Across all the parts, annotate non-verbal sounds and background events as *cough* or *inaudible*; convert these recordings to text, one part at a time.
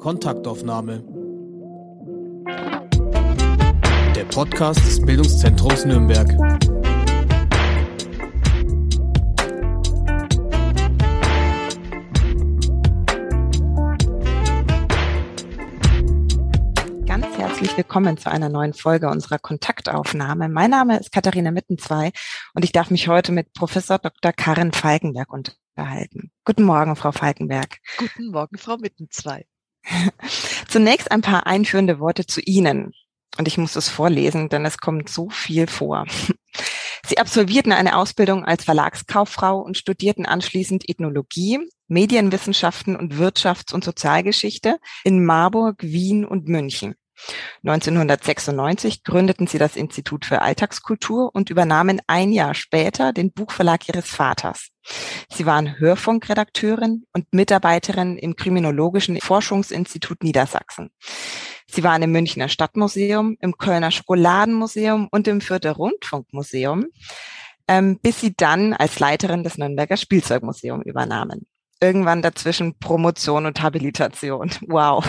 Kontaktaufnahme. Der Podcast des Bildungszentrums Nürnberg. Ganz herzlich willkommen zu einer neuen Folge unserer Kontaktaufnahme. Mein Name ist Katharina Mittenzwei und ich darf mich heute mit Professor Dr. Karin Falkenberg unterhalten. Guten Morgen, Frau Falkenberg. Guten Morgen, Frau Mittenzwei. Zunächst ein paar einführende Worte zu Ihnen. Und ich muss es vorlesen, denn es kommt so viel vor. Sie absolvierten eine Ausbildung als Verlagskauffrau und studierten anschließend Ethnologie, Medienwissenschaften und Wirtschafts- und Sozialgeschichte in Marburg, Wien und München. 1996 gründeten sie das Institut für Alltagskultur und übernahmen ein Jahr später den Buchverlag ihres Vaters. Sie waren Hörfunkredakteurin und Mitarbeiterin im Kriminologischen Forschungsinstitut Niedersachsen. Sie waren im Münchner Stadtmuseum, im Kölner Schokoladenmuseum und im Fürther Rundfunkmuseum, ähm, bis sie dann als Leiterin des Nürnberger Spielzeugmuseums übernahmen. Irgendwann dazwischen Promotion und Habilitation. Wow.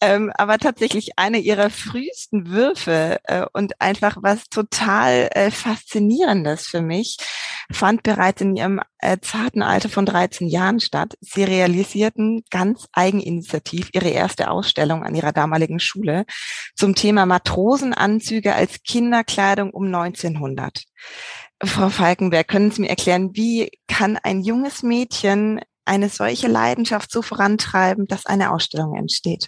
Ähm, aber tatsächlich eine ihrer frühesten Würfe äh, und einfach was total äh, Faszinierendes für mich fand bereits in ihrem äh, zarten Alter von 13 Jahren statt. Sie realisierten ganz eigeninitiativ ihre erste Ausstellung an ihrer damaligen Schule zum Thema Matrosenanzüge als Kinderkleidung um 1900. Frau Falkenberg, können Sie mir erklären, wie kann ein junges Mädchen eine solche Leidenschaft so vorantreiben, dass eine Ausstellung entsteht?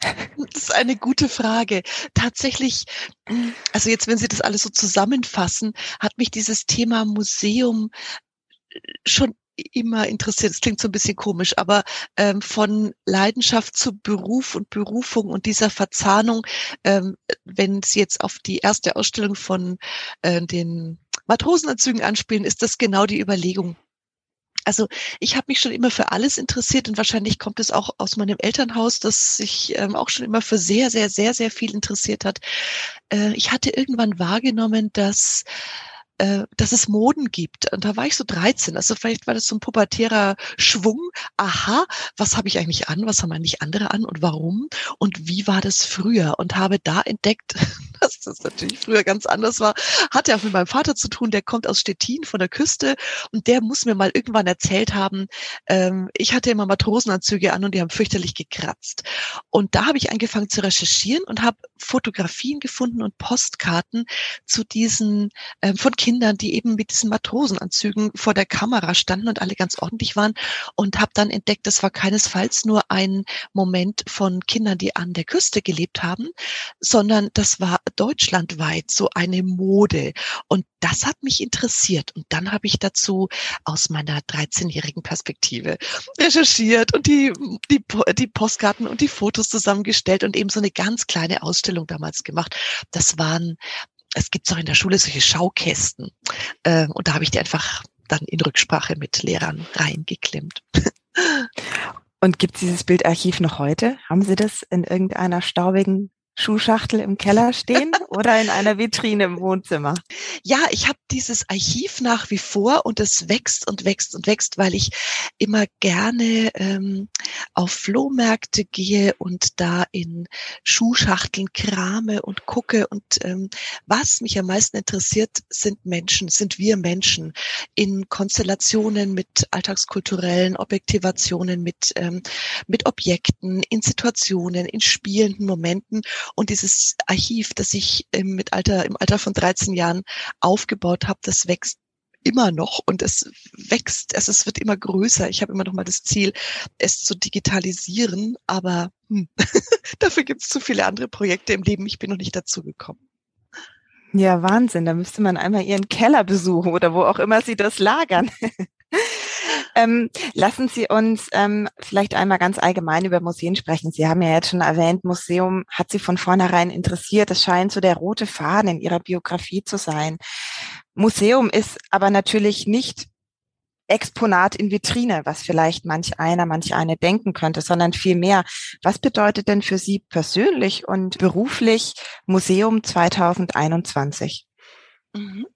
Das ist eine gute Frage. Tatsächlich, hm, also jetzt, wenn Sie das alles so zusammenfassen, hat mich dieses Thema Museum äh, schon immer interessiert. Es klingt so ein bisschen komisch, aber ähm, von Leidenschaft zu Beruf und Berufung und dieser Verzahnung, ähm, wenn Sie jetzt auf die erste Ausstellung von äh, den Matrosenanzügen anspielen, ist das genau die Überlegung. Also ich habe mich schon immer für alles interessiert und wahrscheinlich kommt es auch aus meinem Elternhaus, das sich ähm, auch schon immer für sehr, sehr, sehr, sehr viel interessiert hat. Äh, ich hatte irgendwann wahrgenommen, dass äh, dass es Moden gibt. Und da war ich so 13. Also vielleicht war das so ein pubertärer Schwung. Aha, was habe ich eigentlich an? Was haben eigentlich andere an und warum? Und wie war das früher? Und habe da entdeckt, *laughs* dass das natürlich früher ganz anders war. Hat ja auch mit meinem Vater zu tun. Der kommt aus Stettin von der Küste und der muss mir mal irgendwann erzählt haben, ähm, ich hatte immer Matrosenanzüge an und die haben fürchterlich gekratzt. Und da habe ich angefangen zu recherchieren und habe Fotografien gefunden und Postkarten zu diesen ähm, von Kindern Kindern, die eben mit diesen Matrosenanzügen vor der Kamera standen und alle ganz ordentlich waren und habe dann entdeckt, das war keinesfalls nur ein Moment von Kindern, die an der Küste gelebt haben, sondern das war deutschlandweit so eine Mode und das hat mich interessiert und dann habe ich dazu aus meiner 13-jährigen Perspektive recherchiert und die, die, die Postkarten und die Fotos zusammengestellt und eben so eine ganz kleine Ausstellung damals gemacht. Das waren es gibt auch in der Schule solche Schaukästen. Ähm, und da habe ich die einfach dann in Rücksprache mit Lehrern reingeklemmt. *laughs* Und gibt es dieses Bildarchiv noch heute? Haben Sie das in irgendeiner staubigen Schuhschachtel im Keller stehen *laughs* oder in einer Vitrine im Wohnzimmer? Ja, ich habe dieses Archiv nach wie vor und es wächst und wächst und wächst, weil ich immer gerne ähm, auf Flohmärkte gehe und da in Schuhschachteln krame und gucke. Und ähm, was mich am meisten interessiert, sind Menschen, sind wir Menschen in Konstellationen mit alltagskulturellen Objektivationen, mit, ähm, mit Objekten, in Situationen, in spielenden Momenten. Und dieses Archiv, das ich im, mit Alter, im Alter von 13 Jahren aufgebaut habe, das wächst immer noch und es wächst, es, es wird immer größer. Ich habe immer noch mal das Ziel, es zu digitalisieren, aber hm, *laughs* dafür gibt es zu viele andere Projekte im Leben. Ich bin noch nicht dazu gekommen. Ja, Wahnsinn. Da müsste man einmal Ihren Keller besuchen oder wo auch immer Sie das lagern. *laughs* Ähm, lassen Sie uns ähm, vielleicht einmal ganz allgemein über Museen sprechen. Sie haben ja jetzt schon erwähnt, Museum hat Sie von vornherein interessiert. Das scheint so der rote Faden in Ihrer Biografie zu sein. Museum ist aber natürlich nicht Exponat in Vitrine, was vielleicht manch einer, manch eine denken könnte, sondern vielmehr, was bedeutet denn für Sie persönlich und beruflich Museum 2021? Mhm.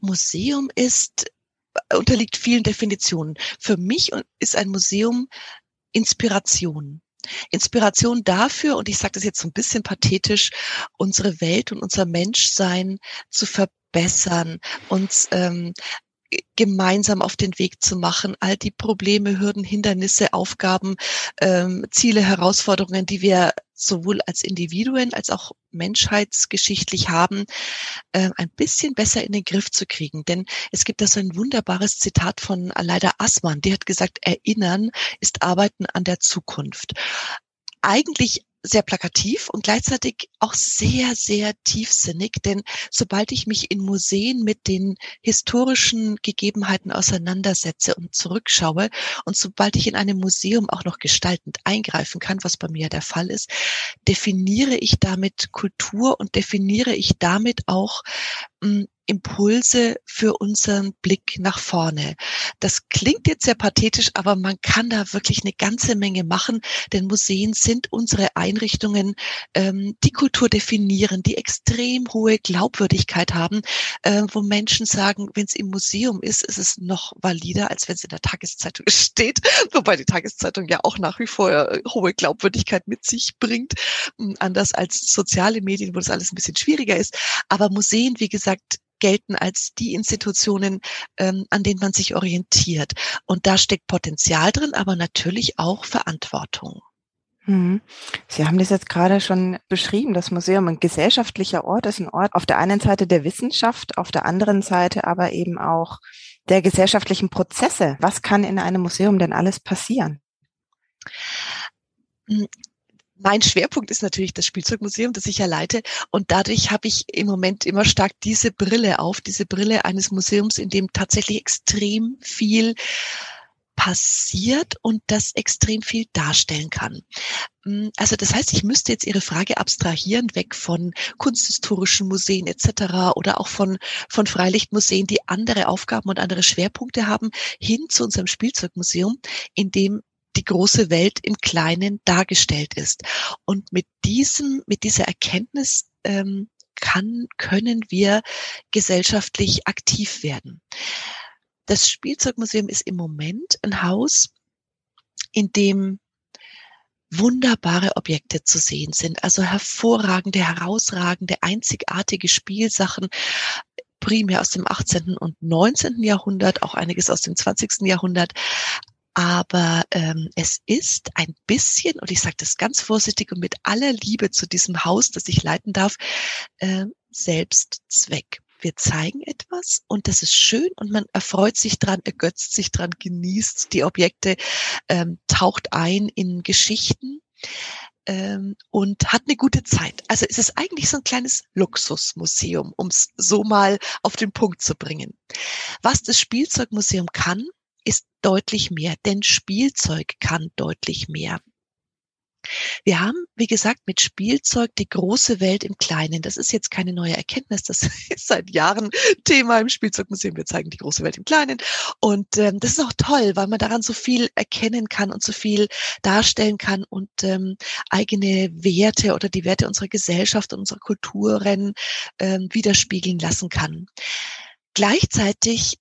Museum ist unterliegt vielen Definitionen. Für mich ist ein Museum Inspiration. Inspiration dafür, und ich sage das jetzt so ein bisschen pathetisch, unsere Welt und unser Menschsein zu verbessern, uns ähm, gemeinsam auf den Weg zu machen, all die Probleme, Hürden, Hindernisse, Aufgaben, ähm, Ziele, Herausforderungen, die wir sowohl als Individuen als auch menschheitsgeschichtlich haben, äh, ein bisschen besser in den Griff zu kriegen. Denn es gibt da so ein wunderbares Zitat von Aleida Assmann, die hat gesagt, Erinnern ist Arbeiten an der Zukunft. Eigentlich sehr plakativ und gleichzeitig auch sehr, sehr tiefsinnig, denn sobald ich mich in Museen mit den historischen Gegebenheiten auseinandersetze und zurückschaue und sobald ich in einem Museum auch noch gestaltend eingreifen kann, was bei mir der Fall ist, definiere ich damit Kultur und definiere ich damit auch Impulse für unseren Blick nach vorne. Das klingt jetzt sehr pathetisch, aber man kann da wirklich eine ganze Menge machen, denn Museen sind unsere Einrichtungen, ähm, die Kultur definieren, die extrem hohe Glaubwürdigkeit haben, äh, wo Menschen sagen, wenn es im Museum ist, ist es noch valider, als wenn es in der Tageszeitung *laughs* steht, wobei die Tageszeitung ja auch nach wie vor äh, hohe Glaubwürdigkeit mit sich bringt, hm, anders als soziale Medien, wo das alles ein bisschen schwieriger ist. Aber Museen, wie gesagt, gelten als die Institutionen, ähm, an denen man sich orientiert. Und da steckt Potenzial drin, aber natürlich auch Verantwortung. Mhm. Sie haben das jetzt gerade schon beschrieben, das Museum ein gesellschaftlicher Ort ist ein Ort auf der einen Seite der Wissenschaft, auf der anderen Seite aber eben auch der gesellschaftlichen Prozesse. Was kann in einem Museum denn alles passieren? Mein Schwerpunkt ist natürlich das Spielzeugmuseum, das ich ja leite. Und dadurch habe ich im Moment immer stark diese Brille auf, diese Brille eines Museums, in dem tatsächlich extrem viel passiert und das extrem viel darstellen kann. Mm, also das heißt, ich müsste jetzt Ihre Frage abstrahieren, weg von kunsthistorischen Museen etc. oder auch von, von Freilichtmuseen, die andere Aufgaben und andere Schwerpunkte haben, hin zu unserem Spielzeugmuseum, in dem die große Welt im Kleinen dargestellt ist. Und mit diesem, mit dieser Erkenntnis ähm, kann, können wir gesellschaftlich aktiv werden. Das Spielzeugmuseum ist im Moment ein Haus, in dem wunderbare Objekte zu sehen sind. Also hervorragende, herausragende, einzigartige Spielsachen, primär aus dem 18. und 19. Jahrhundert, auch einiges aus dem 20. Jahrhundert, aber ähm, es ist ein bisschen, und ich sage das ganz vorsichtig und mit aller Liebe zu diesem Haus, das ich leiten darf, äh, Selbstzweck. Wir zeigen etwas und das ist schön und man erfreut sich dran, ergötzt sich dran, genießt die Objekte, ähm, taucht ein in Geschichten ähm, und hat eine gute Zeit. Also es ist eigentlich so ein kleines Luxusmuseum, um es so mal auf den Punkt zu bringen. Was das Spielzeugmuseum kann, ist deutlich mehr, denn Spielzeug kann deutlich mehr. Wir haben, wie gesagt, mit Spielzeug die große Welt im Kleinen. Das ist jetzt keine neue Erkenntnis. Das *laughs* ist seit Jahren Thema im Spielzeugmuseum. Wir zeigen die große Welt im Kleinen. Und ähm, das ist auch toll, weil man daran so viel erkennen kann und so viel darstellen kann und ähm, eigene Werte oder die Werte unserer Gesellschaft und unserer Kulturen ähm, widerspiegeln lassen kann. Gleichzeitig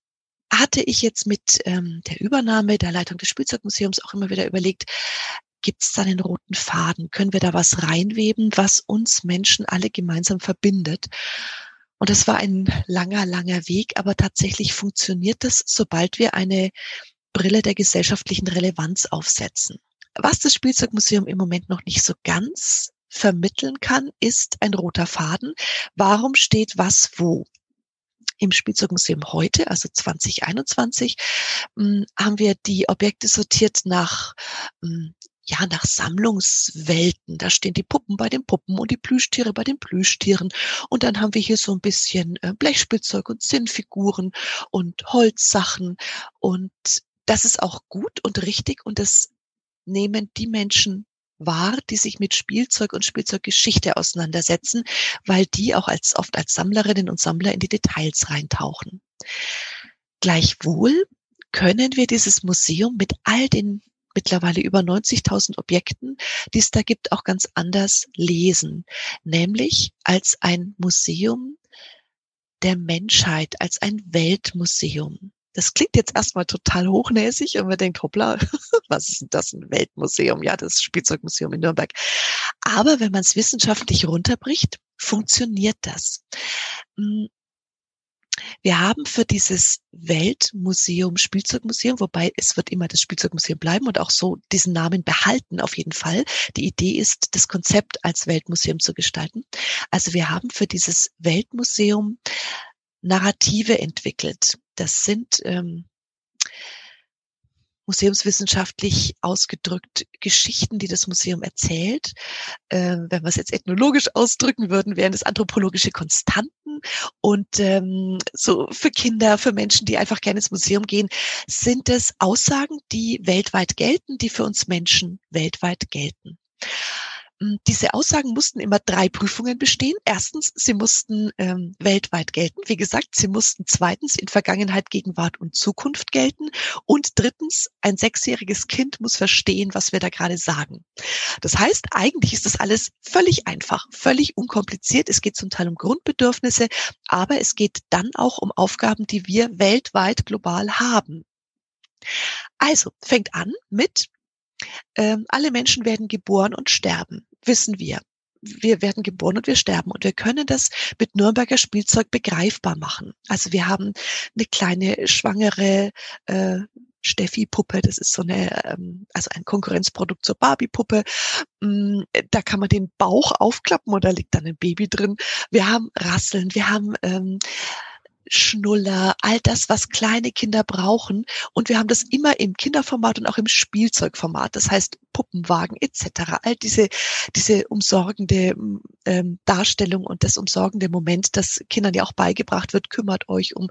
hatte ich jetzt mit ähm, der Übernahme der Leitung des Spielzeugmuseums auch immer wieder überlegt, gibt es da einen roten Faden? Können wir da was reinweben, was uns Menschen alle gemeinsam verbindet? Und das war ein langer, langer Weg, aber tatsächlich funktioniert das, sobald wir eine Brille der gesellschaftlichen Relevanz aufsetzen. Was das Spielzeugmuseum im Moment noch nicht so ganz vermitteln kann, ist ein roter Faden. Warum steht was wo? Im Spielzeugmuseum heute, also 2021, hm, haben wir die Objekte sortiert nach hm, ja, nach Sammlungswelten. Da stehen die Puppen bei den Puppen und die Plüschtiere bei den Plüschtieren. Und dann haben wir hier so ein bisschen äh, Blechspielzeug und Sinnfiguren und Holzsachen. Und das ist auch gut und richtig und das nehmen die Menschen wahr, die sich mit Spielzeug und Spielzeuggeschichte auseinandersetzen, weil die auch als oft als Sammlerinnen und Sammler in die Details reintauchen. Gleichwohl können wir dieses Museum mit all den mittlerweile über 90.000 Objekten, die es da gibt, auch ganz anders lesen, nämlich als ein Museum der Menschheit, als ein Weltmuseum. Das klingt jetzt erstmal total hochnäsig und man denkt, hoppla, *laughs* was ist denn das, ein Weltmuseum? Ja, das Spielzeugmuseum in Nürnberg. Aber wenn man es wissenschaftlich runterbricht, funktioniert das. Hm, wir haben für dieses Weltmuseum, Spielzeugmuseum, wobei es wird immer das Spielzeugmuseum bleiben und auch so diesen Namen behalten auf jeden Fall. Die Idee ist, das Konzept als Weltmuseum zu gestalten. Also wir haben für dieses Weltmuseum Narrative entwickelt. Das sind ähm, museumswissenschaftlich ausgedrückt Geschichten, die das Museum erzählt. Ähm, wenn wir es jetzt ethnologisch ausdrücken würden, wären es anthropologische Konstanten. Und ähm, so für Kinder, für Menschen, die einfach gerne ins Museum gehen, sind es Aussagen, die weltweit gelten, die für uns Menschen weltweit gelten. Hm, diese Aussagen mussten immer drei Prüfungen bestehen. Erstens, sie mussten ähm, weltweit gelten. Wie gesagt, sie mussten zweitens in Vergangenheit, Gegenwart und Zukunft gelten. Und drittens, ein sechsjähriges Kind muss verstehen, was wir da gerade sagen. Das heißt, eigentlich ist das alles völlig einfach, völlig unkompliziert. Es geht zum Teil um Grundbedürfnisse, aber es geht dann auch um Aufgaben, die wir weltweit global haben. Also fängt an mit ähm, alle Menschen werden geboren und sterben wissen wir. Wir werden geboren und wir sterben. Und wir können das mit Nürnberger Spielzeug begreifbar machen. Also wir haben eine kleine schwangere äh, Steffi-Puppe, das ist so eine, ähm, also ein Konkurrenzprodukt zur Barbie-Puppe. Mm, da kann man den Bauch aufklappen und da liegt dann ein Baby drin. Wir haben Rasseln, wir haben ähm, Schnuller, all das, was kleine Kinder brauchen. Und wir haben das immer im Kinderformat und auch im Spielzeugformat. Das heißt Puppenwagen etc. All diese, diese umsorgende ähm, Darstellung und das umsorgende Moment, das Kindern ja auch beigebracht wird, kümmert euch um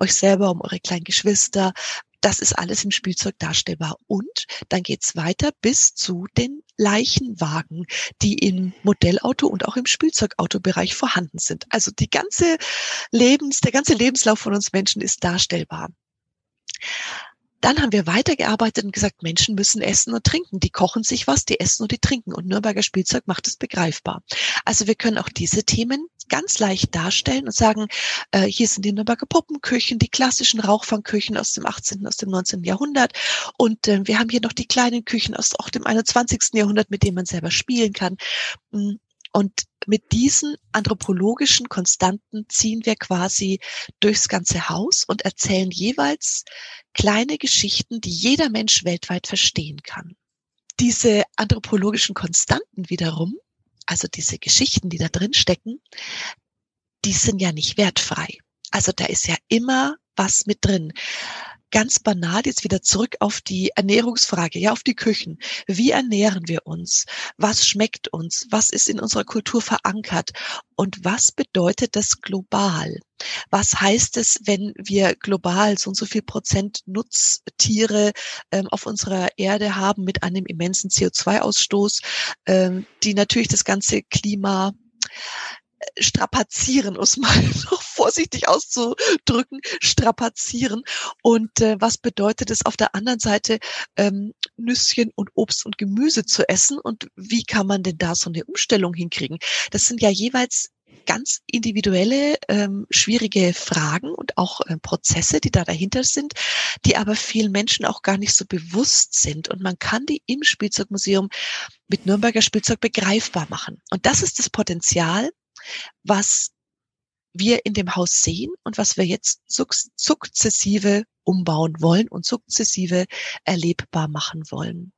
euch selber, um eure kleinen Geschwister, das ist alles im Spielzeug darstellbar. Und dann geht's weiter bis zu den Leichenwagen, die im Modellauto und auch im Spielzeugautobereich vorhanden sind. Also die ganze Lebens, der ganze Lebenslauf von uns Menschen ist darstellbar. Dann haben wir weitergearbeitet und gesagt, Menschen müssen essen und trinken. Die kochen sich was, die essen und die trinken. Und Nürnberger Spielzeug macht es begreifbar. Also wir können auch diese Themen ganz leicht darstellen und sagen, äh, hier sind die Nürnberger Puppenküchen, die klassischen Rauchfangküchen aus dem 18., aus dem 19. Jahrhundert. Und äh, wir haben hier noch die kleinen Küchen aus auch dem 21. Jahrhundert, mit denen man selber spielen kann. Mm, und mit diesen anthropologischen Konstanten ziehen wir quasi durchs ganze Haus und erzählen jeweils kleine Geschichten, die jeder Mensch weltweit verstehen kann. Diese anthropologischen Konstanten wiederum, also diese Geschichten, die da drin stecken, die sind ja nicht wertfrei. Also da ist ja immer was mit drin ganz banal jetzt wieder zurück auf die Ernährungsfrage, ja, auf die Küchen. Wie ernähren wir uns? Was schmeckt uns? Was ist in unserer Kultur verankert? Und was bedeutet das global? Was heißt es, wenn wir global so und so viel Prozent Nutztiere ähm, auf unserer Erde haben mit einem immensen CO2-Ausstoß, ähm, die natürlich das ganze Klima strapazieren, um es mal *laughs* noch vorsichtig auszudrücken, strapazieren. Und äh, was bedeutet es auf der anderen Seite, ähm, Nüsschen und Obst und Gemüse zu essen? Und wie kann man denn da so eine Umstellung hinkriegen? Das sind ja jeweils ganz individuelle, ähm, schwierige Fragen und auch äh, Prozesse, die da dahinter sind, die aber vielen Menschen auch gar nicht so bewusst sind. Und man kann die im Spielzeugmuseum mit Nürnberger Spielzeug begreifbar machen. Und das ist das Potenzial, was wir in dem Haus sehen und was wir jetzt sukzessive umbauen wollen und sukzessive erlebbar machen wollen.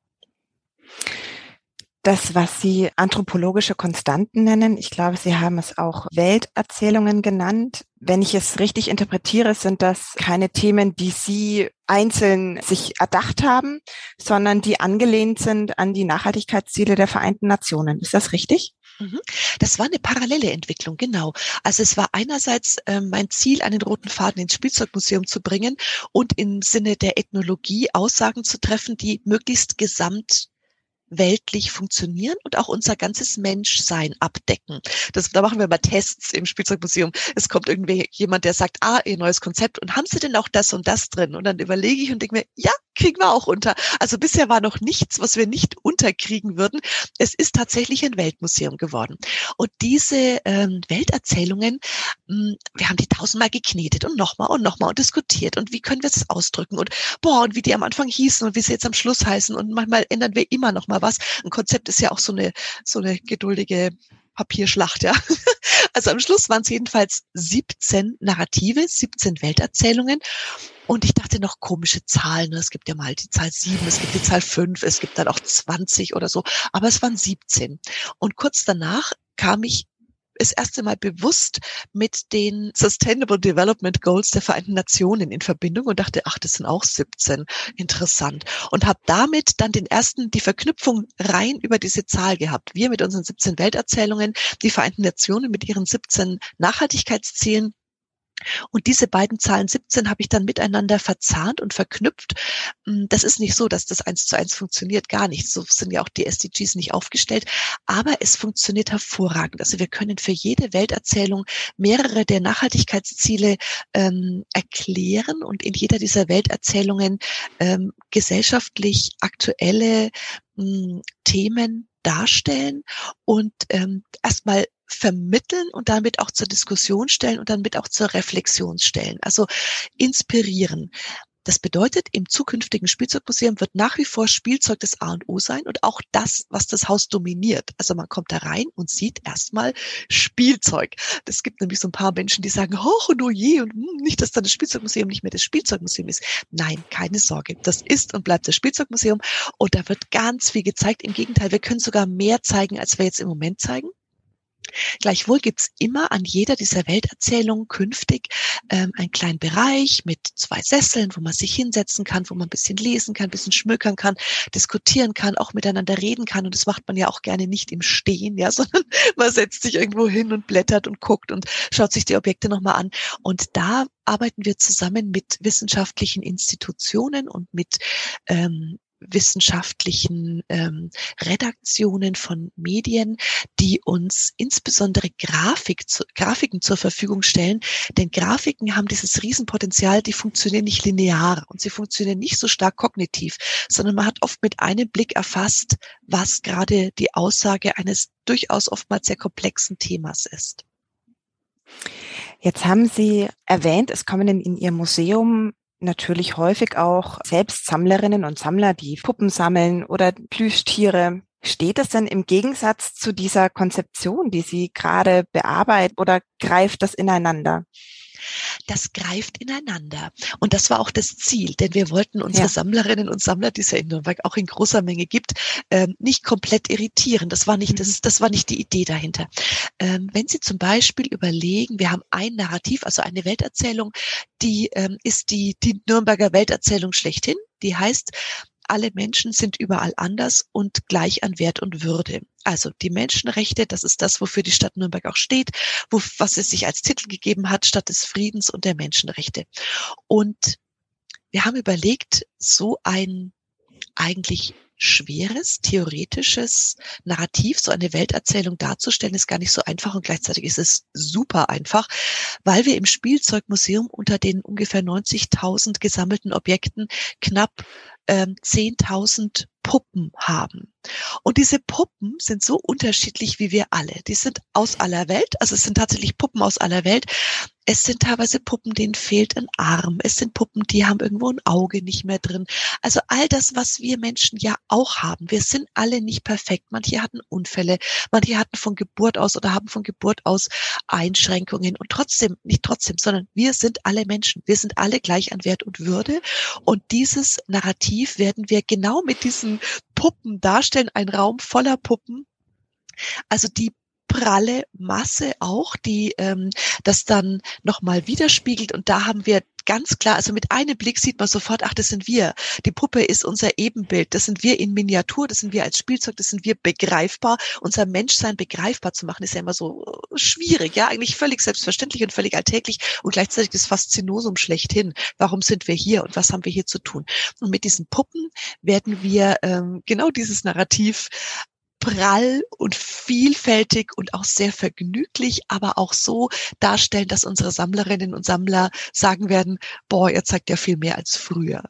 Das, was Sie anthropologische Konstanten nennen, ich glaube, Sie haben es auch Welterzählungen genannt. Wenn ich es richtig interpretiere, sind das keine Themen, die Sie einzeln sich erdacht haben, sondern die angelehnt sind an die Nachhaltigkeitsziele der Vereinten Nationen. Ist das richtig? Mhm. Das war eine parallele Entwicklung, genau. Also es war einerseits äh, mein Ziel, einen roten Faden ins Spielzeugmuseum zu bringen und im Sinne der Ethnologie Aussagen zu treffen, die möglichst gesamt weltlich funktionieren und auch unser ganzes Menschsein abdecken. Das, da machen wir mal Tests im Spielzeugmuseum. Es kommt irgendwie jemand, der sagt, ah, ihr neues Konzept und haben Sie denn auch das und das drin? Und dann überlege ich und denke mir, ja, kriegen wir auch unter. Also bisher war noch nichts, was wir nicht unterkriegen würden. Es ist tatsächlich ein Weltmuseum geworden. Und diese ähm, Welterzählungen, mh, hm, wir haben die tausendmal geknetet und nochmal und nochmal und diskutiert und wie können wir es ausdrücken und boah, und wie die am Anfang hießen und wie sie jetzt am Schluss heißen und manchmal ändern wir immer noch mal was. Ein Konzept ist ja auch so eine, so eine geduldige Papierschlacht, ja. *laughs* Also am Schluss waren es jedenfalls 17 Narrative, 17 Welterzählungen. Und ich dachte noch komische Zahlen. Ne? Es gibt ja mal die Zahl 7, es gibt die Zahl 5, es gibt dann auch 20 oder so. Aber es waren 17. Und kurz danach kam ich das erste Mal bewusst mit den Sustainable Development Goals der Vereinten Nationen in Verbindung und dachte, ach, das sind auch 17. Interessant. Und habe damit dann den ersten, die Verknüpfung rein über diese Zahl gehabt. Wir mit unseren 17 Welterzählungen, die Vereinten Nationen mit ihren 17 Nachhaltigkeitszielen und diese beiden Zahlen 17 habe ich dann miteinander verzahnt und verknüpft. Hm, das ist nicht so, dass das eins zu eins funktioniert, gar nicht. So sind ja auch die SDGs nicht aufgestellt. Aber es funktioniert hervorragend. Also wir können für jede Welterzählung mehrere der Nachhaltigkeitsziele ähm, erklären und in jeder dieser Welterzählungen ähm, gesellschaftlich aktuelle ähm, Themen darstellen und ähm, erstmal vermitteln und damit auch zur Diskussion stellen und damit auch zur Reflexion stellen. Also inspirieren. Das bedeutet, im zukünftigen Spielzeugmuseum wird nach wie vor Spielzeug das A und O sein und auch das, was das Haus dominiert. Also man kommt da rein und sieht erstmal Spielzeug. Es gibt nämlich so ein paar Menschen, die sagen, hoch und oh je, und hm, nicht, dass dann das Spielzeugmuseum nicht mehr das Spielzeugmuseum ist. Nein, keine Sorge. Das ist und bleibt das Spielzeugmuseum und da wird ganz viel gezeigt. Im Gegenteil, wir können sogar mehr zeigen, als wir jetzt im Moment zeigen. Gleichwohl gibt's immer an jeder dieser Welterzählungen künftig ähm, einen kleinen Bereich mit zwei Sesseln, wo man sich hinsetzen kann, wo man ein bisschen lesen kann, ein bisschen schmökern kann, diskutieren kann, auch miteinander reden kann. Und das macht man ja auch gerne nicht im Stehen, ja, *laughs* sondern man setzt sich irgendwo hin und blättert und guckt und schaut sich die Objekte nochmal an. Und da arbeiten wir zusammen mit wissenschaftlichen Institutionen und mit ähm, wissenschaftlichen ähm, Redaktionen von Medien, die uns insbesondere Grafik zu, Grafiken zur Verfügung stellen. Denn Grafiken haben dieses Riesenpotenzial, die funktionieren nicht linear und sie funktionieren nicht so stark kognitiv, sondern man hat oft mit einem Blick erfasst, was gerade die Aussage eines durchaus oftmals sehr komplexen Themas ist. Jetzt haben Sie erwähnt, es kommen in Ihr Museum natürlich häufig auch selbst Sammlerinnen und Sammler, die Puppen sammeln oder Plüschtiere. Steht es denn im Gegensatz zu dieser Konzeption, die Sie gerade bearbeiten oder greift das ineinander? Das greift ineinander. Und das war auch das Ziel, denn wir wollten unsere ja. Sammlerinnen und Sammler, die es ja in Nürnberg auch in großer Menge gibt, ähm, nicht komplett irritieren. Das war nicht, das, mhm. das war nicht die Idee dahinter. Ähm, wenn Sie zum Beispiel überlegen, wir haben ein Narrativ, also eine Welterzählung, die ähm, ist die, die Nürnberger Welterzählung schlechthin. Die heißt, alle Menschen sind überall anders und gleich an Wert und Würde. Also die Menschenrechte, das ist das, wofür die Stadt Nürnberg auch steht, wo, was es sich als Titel gegeben hat, Stadt des Friedens und der Menschenrechte. Und wir haben überlegt, so ein eigentlich schweres, theoretisches Narrativ, so eine Welterzählung darzustellen, ist gar nicht so einfach und gleichzeitig ist es super einfach, weil wir im Spielzeugmuseum unter den ungefähr 90.000 gesammelten Objekten knapp ähm, 10.000 Puppen haben. Und diese Puppen sind so unterschiedlich wie wir alle. Die sind aus aller Welt, also es sind tatsächlich Puppen aus aller Welt. Es sind teilweise Puppen, denen fehlt ein Arm. Es sind Puppen, die haben irgendwo ein Auge nicht mehr drin. Also all das, was wir Menschen ja auch haben. Wir sind alle nicht perfekt. Manche hatten Unfälle, manche hatten von Geburt aus oder haben von Geburt aus Einschränkungen. Und trotzdem, nicht trotzdem, sondern wir sind alle Menschen. Wir sind alle gleich an Wert und Würde. Und dieses Narrativ werden wir genau mit diesen Puppen darstellen. Ein Raum voller Puppen. Also die pralle Masse auch, die ähm, das dann nochmal widerspiegelt. Und da haben wir ganz klar, also mit einem Blick sieht man sofort, ach, das sind wir. Die Puppe ist unser Ebenbild. Das sind wir in Miniatur, das sind wir als Spielzeug, das sind wir begreifbar. Unser Menschsein begreifbar zu machen, ist ja immer so äh, schwierig, ja, eigentlich völlig selbstverständlich und völlig alltäglich und gleichzeitig das Faszinosum schlechthin. Warum sind wir hier und was haben wir hier zu tun? Und mit diesen Puppen werden wir ähm, genau dieses Narrativ prall und vielfältig und auch sehr vergnüglich, aber auch so darstellen, dass unsere Sammlerinnen und Sammler sagen werden, boah, ihr zeigt ja viel mehr als früher.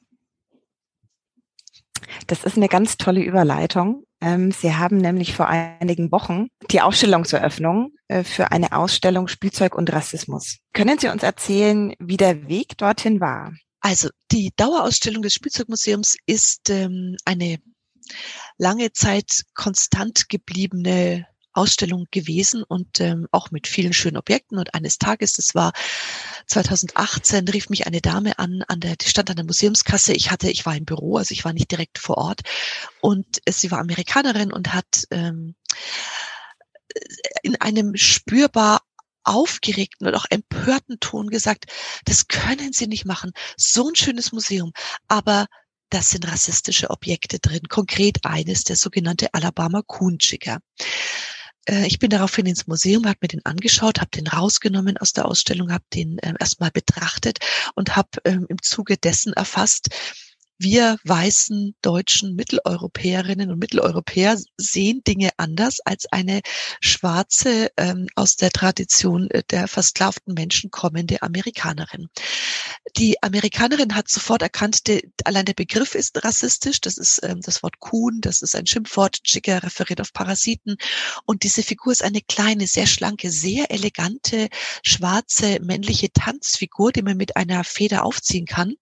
Das ist eine ganz tolle Überleitung. Ähm, Sie haben nämlich vor einigen Wochen die Ausstellungseröffnung äh, für eine Ausstellung Spielzeug und Rassismus. Können Sie uns erzählen, wie der Weg dorthin war? Also die Dauerausstellung des Spielzeugmuseums ist ähm, eine lange Zeit konstant gebliebene Ausstellung gewesen und ähm, auch mit vielen schönen Objekten. Und eines Tages, das war 2018, rief mich eine Dame an, an der, die stand an der Museumskasse. Ich hatte, ich war im Büro, also ich war nicht direkt vor Ort. Und sie war Amerikanerin und hat ähm, in einem spürbar aufgeregten und auch empörten Ton gesagt, das können Sie nicht machen. So ein schönes Museum. Aber das sind rassistische Objekte drin. Konkret eines, der sogenannte Alabama Kuhnschicker. Äh, ich bin daraufhin ins Museum, habe mir den angeschaut, habe den rausgenommen aus der Ausstellung, habe den äh, erstmal betrachtet und habe ähm, im Zuge dessen erfasst, wir weißen deutschen Mitteleuropäerinnen und Mitteleuropäer sehen Dinge anders als eine schwarze, ähm, aus der Tradition äh, der versklavten Menschen kommende Amerikanerin. Die Amerikanerin hat sofort erkannt, de, allein der Begriff ist rassistisch. Das ist ähm, das Wort Kuhn, das ist ein Schimpfwort. Chicker referiert auf Parasiten. Und diese Figur ist eine kleine, sehr schlanke, sehr elegante, schwarze, männliche Tanzfigur, die man mit einer Feder aufziehen kann,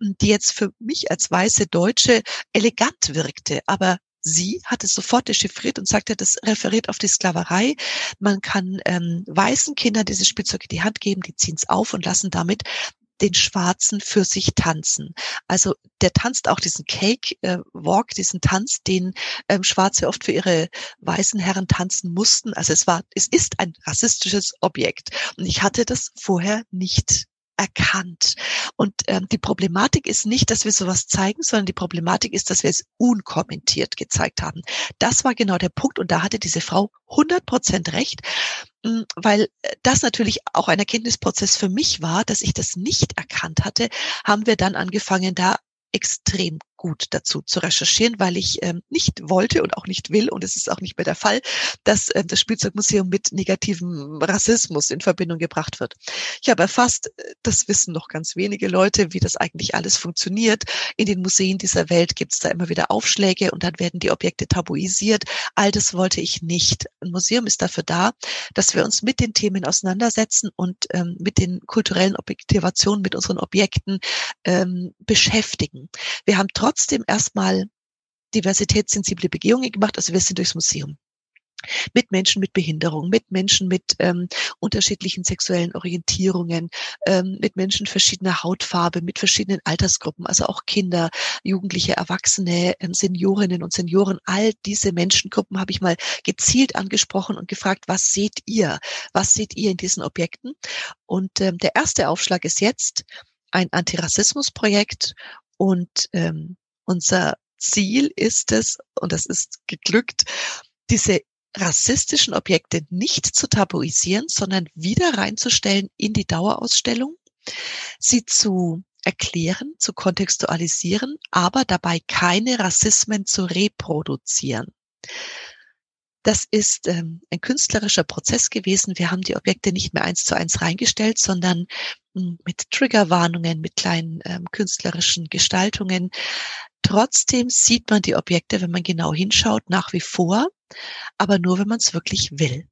die jetzt für mich als weiße Deutsche elegant wirkte, aber sie hat es sofort dechiffriert und sagte, das referiert auf die Sklaverei. Man kann ähm, weißen Kindern dieses Spielzeug in die Hand geben, die ziehen es auf und lassen damit den Schwarzen für sich tanzen. Also der tanzt auch diesen Cake äh, Walk, diesen Tanz, den ähm, Schwarze oft für ihre weißen Herren tanzen mussten. Also es war, es ist ein rassistisches Objekt. Und ich hatte das vorher nicht erkannt. Und ähm, die Problematik ist nicht, dass wir sowas zeigen, sondern die Problematik ist, dass wir es unkommentiert gezeigt haben. Das war genau der Punkt und da hatte diese Frau 100 Prozent recht, hm, weil äh, das natürlich auch ein Erkenntnisprozess für mich war, dass ich das nicht erkannt hatte, haben wir dann angefangen, da extrem gut dazu zu recherchieren, weil ich ähm, nicht wollte und auch nicht will, und es ist auch nicht mehr der Fall, dass äh, das Spielzeugmuseum mit negativem Rassismus in Verbindung gebracht wird. Ich habe erfasst, äh, das wissen noch ganz wenige Leute, wie das eigentlich alles funktioniert. In den Museen dieser Welt gibt es da immer wieder Aufschläge und dann werden die Objekte tabuisiert. All das wollte ich nicht. Ein Museum ist dafür da, dass wir uns mit den Themen auseinandersetzen und ähm, mit den kulturellen Objektivationen, mit unseren Objekten ähm, beschäftigen. Wir haben trotzdem trotzdem erstmal diversitätssensible Begehungen gemacht. Also wir sind durchs Museum mit Menschen mit Behinderung, mit Menschen mit ähm, unterschiedlichen sexuellen Orientierungen, ähm, mit Menschen verschiedener Hautfarbe, mit verschiedenen Altersgruppen, also auch Kinder, Jugendliche, Erwachsene, ähm, Seniorinnen und Senioren. All diese Menschengruppen habe ich mal gezielt angesprochen und gefragt, was seht ihr? Was seht ihr in diesen Objekten? Und ähm, der erste Aufschlag ist jetzt ein Antirassismusprojekt und ähm, unser Ziel ist es, und das ist geglückt, diese rassistischen Objekte nicht zu tabuisieren, sondern wieder reinzustellen in die Dauerausstellung, sie zu erklären, zu kontextualisieren, aber dabei keine Rassismen zu reproduzieren. Das ist ähm, ein künstlerischer Prozess gewesen. Wir haben die Objekte nicht mehr eins zu eins reingestellt, sondern mit Triggerwarnungen, mit kleinen ähm, künstlerischen Gestaltungen Trotzdem sieht man die Objekte, wenn man genau hinschaut, nach wie vor, aber nur, wenn man es wirklich will.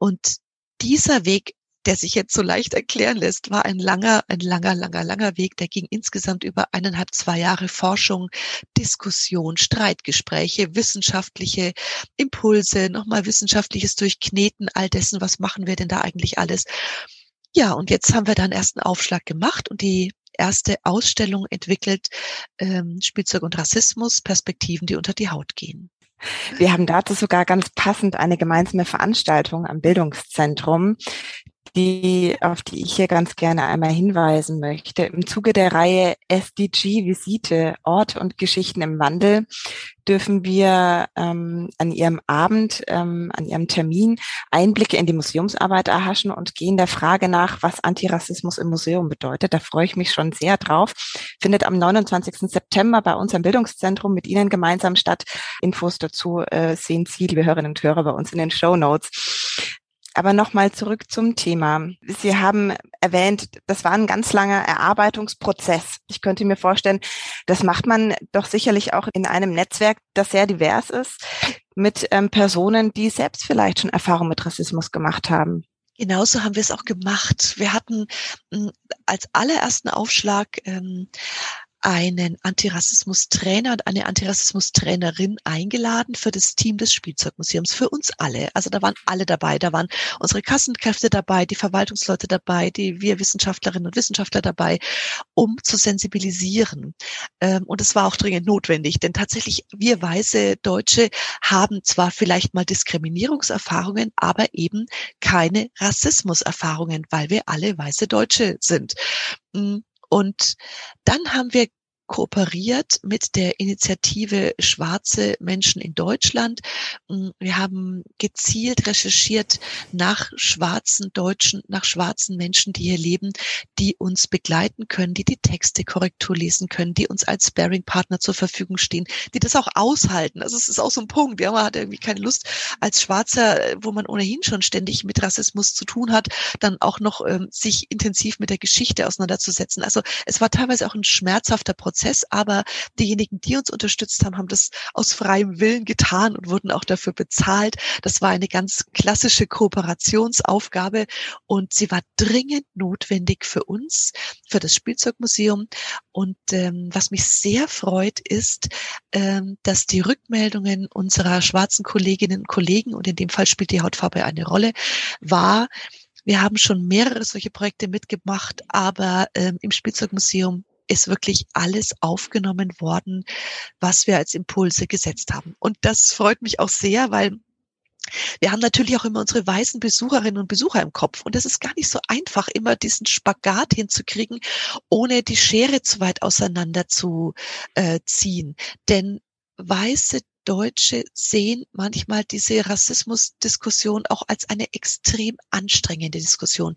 Und dieser Weg, der sich jetzt so leicht erklären lässt, war ein langer, ein langer, langer, langer Weg. Der ging insgesamt über eineinhalb, zwei Jahre Forschung, Diskussion, Streitgespräche, wissenschaftliche Impulse, nochmal wissenschaftliches Durchkneten all dessen, was machen wir denn da eigentlich alles. Ja, und jetzt haben wir dann ersten Aufschlag gemacht und die erste Ausstellung entwickelt, ähm, Spielzeug und Rassismus, Perspektiven, die unter die Haut gehen. Wir haben dazu sogar ganz passend eine gemeinsame Veranstaltung am Bildungszentrum, die, auf die ich hier ganz gerne einmal hinweisen möchte. Im Zuge der Reihe SDG Visite Ort und Geschichten im Wandel dürfen wir ähm, an Ihrem Abend, ähm, an Ihrem Termin Einblicke in die Museumsarbeit erhaschen und gehen der Frage nach, was Antirassismus im Museum bedeutet. Da freue ich mich schon sehr drauf. Findet am 29. September bei uns am Bildungszentrum mit Ihnen gemeinsam statt. Infos dazu äh, sehen Sie, liebe Hörerinnen und Hörer, bei uns in den Show Notes. Aber nochmal zurück zum Thema. Sie haben erwähnt, das war ein ganz langer Erarbeitungsprozess. Ich könnte mir vorstellen, das macht man doch sicherlich auch in einem Netzwerk, das sehr divers ist, mit ähm, Personen, die selbst vielleicht schon Erfahrung mit Rassismus gemacht haben. Genauso haben wir es auch gemacht. Wir hatten hm, als allerersten Aufschlag ähm, einen Antirassismus-Trainer und eine Antirassismus-Trainerin eingeladen für das Team des Spielzeugmuseums, für uns alle. Also da waren alle dabei. Da waren unsere Kassenkräfte dabei, die Verwaltungsleute dabei, die wir Wissenschaftlerinnen und Wissenschaftler dabei, um zu sensibilisieren. Ähm, und es war auch dringend notwendig, denn tatsächlich wir weiße Deutsche haben zwar vielleicht mal Diskriminierungserfahrungen, aber eben keine Rassismuserfahrungen, weil wir alle weiße Deutsche sind. Und dann haben wir kooperiert mit der Initiative Schwarze Menschen in Deutschland. Mm, wir haben gezielt recherchiert nach schwarzen Deutschen, nach schwarzen Menschen, die hier leben, die uns begleiten können, die die Texte Korrektur lesen können, die uns als Sparing-Partner zur Verfügung stehen, die das auch aushalten. Also es ist auch so ein Punkt. Ja, man hat irgendwie keine Lust als Schwarzer, wo man ohnehin schon ständig mit Rassismus zu tun hat, dann auch noch ähm, sich intensiv mit der Geschichte auseinanderzusetzen. Also es war teilweise auch ein schmerzhafter Prozess Prozess, aber diejenigen, die uns unterstützt haben, haben das aus freiem Willen getan und wurden auch dafür bezahlt. Das war eine ganz klassische Kooperationsaufgabe und sie war dringend notwendig für uns, für das Spielzeugmuseum. Und ähm, was mich sehr freut, ist, ähm, dass die Rückmeldungen unserer schwarzen Kolleginnen und Kollegen, und in dem Fall spielt die Hautfarbe eine Rolle, war, wir haben schon mehrere solche Projekte mitgemacht, aber ähm, im Spielzeugmuseum ist wirklich alles aufgenommen worden, was wir als Impulse gesetzt haben. Und das freut mich auch sehr, weil wir haben natürlich auch immer unsere weißen Besucherinnen und Besucher im Kopf. Und es ist gar nicht so einfach, immer diesen Spagat hinzukriegen, ohne die Schere zu weit auseinander zu äh, ziehen. Denn weiße Deutsche sehen manchmal diese Rassismusdiskussion auch als eine extrem anstrengende Diskussion.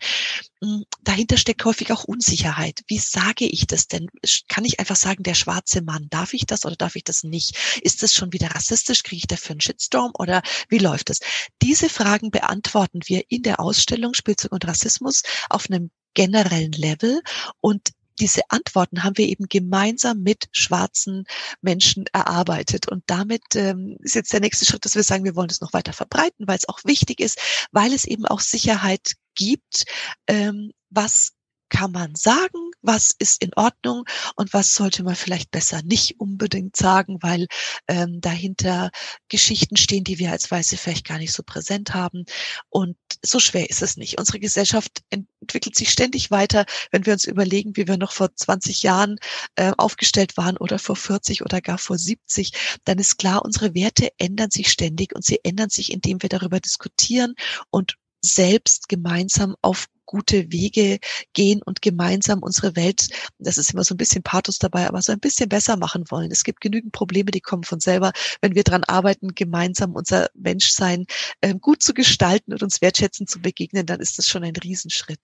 Hm, dahinter steckt häufig auch Unsicherheit. Wie sage ich das denn? Kann ich einfach sagen, der schwarze Mann, darf ich das oder darf ich das nicht? Ist das schon wieder rassistisch? Kriege ich dafür einen Shitstorm oder wie läuft es? Diese Fragen beantworten wir in der Ausstellung Spielzeug und Rassismus auf einem generellen Level und diese Antworten haben wir eben gemeinsam mit schwarzen Menschen erarbeitet. Und damit ähm, ist jetzt der nächste Schritt, dass wir sagen, wir wollen es noch weiter verbreiten, weil es auch wichtig ist, weil es eben auch Sicherheit gibt, ähm, was kann man sagen, was ist in Ordnung und was sollte man vielleicht besser nicht unbedingt sagen, weil ähm, dahinter Geschichten stehen, die wir als Weiße vielleicht gar nicht so präsent haben. Und so schwer ist es nicht. Unsere Gesellschaft entwickelt sich ständig weiter. Wenn wir uns überlegen, wie wir noch vor 20 Jahren äh, aufgestellt waren oder vor 40 oder gar vor 70, dann ist klar, unsere Werte ändern sich ständig und sie ändern sich, indem wir darüber diskutieren und selbst gemeinsam auf gute Wege gehen und gemeinsam unsere Welt, das ist immer so ein bisschen Pathos dabei, aber so ein bisschen besser machen wollen. Es gibt genügend Probleme, die kommen von selber. Wenn wir dran arbeiten, gemeinsam unser Menschsein äh, gut zu gestalten und uns wertschätzend zu begegnen, dann ist das schon ein Riesenschritt.